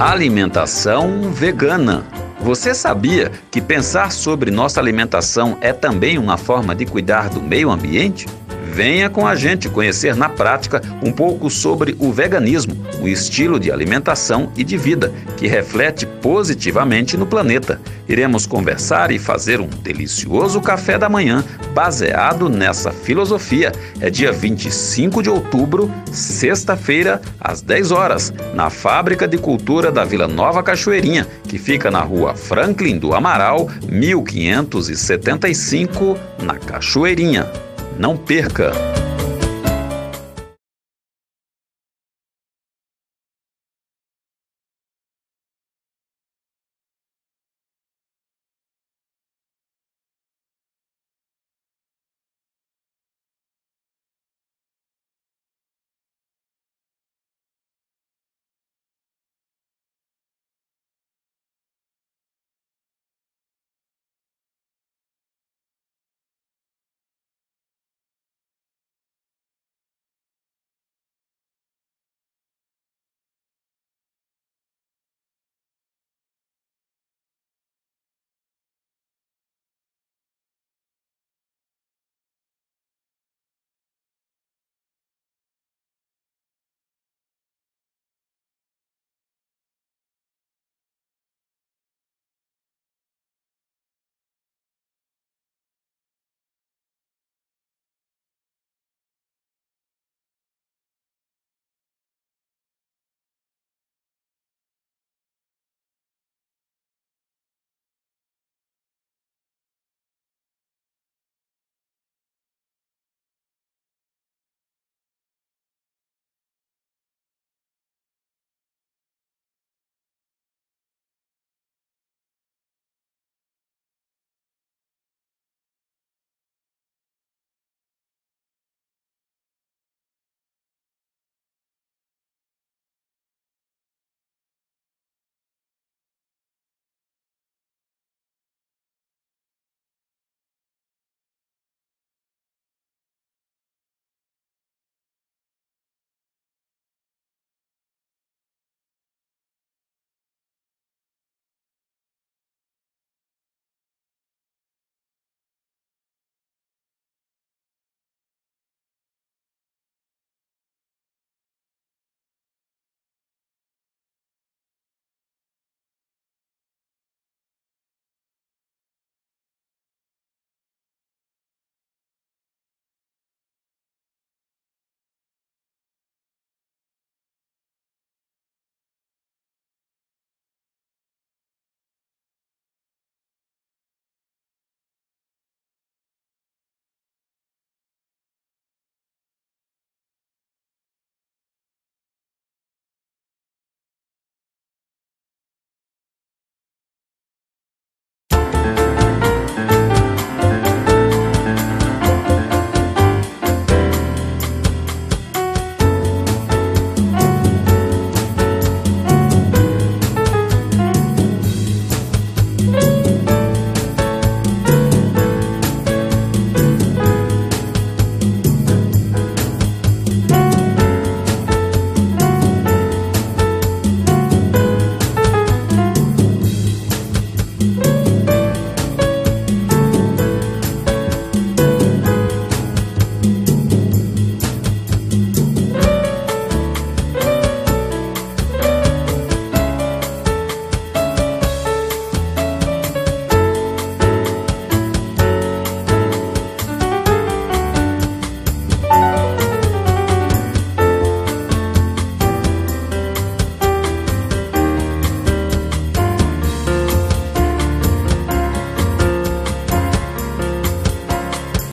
Alimentação vegana. Você sabia que pensar sobre nossa alimentação é também uma forma de cuidar do meio ambiente? Venha com a gente conhecer na prática um pouco sobre o veganismo, um estilo de alimentação e de vida que reflete positivamente no planeta. Iremos conversar e fazer um delicioso café da manhã baseado nessa filosofia. É dia 25 de outubro, sexta-feira, às 10 horas, na Fábrica de Cultura da Vila Nova Cachoeirinha, que fica na rua Franklin do Amaral, 1575, na Cachoeirinha. Não perca!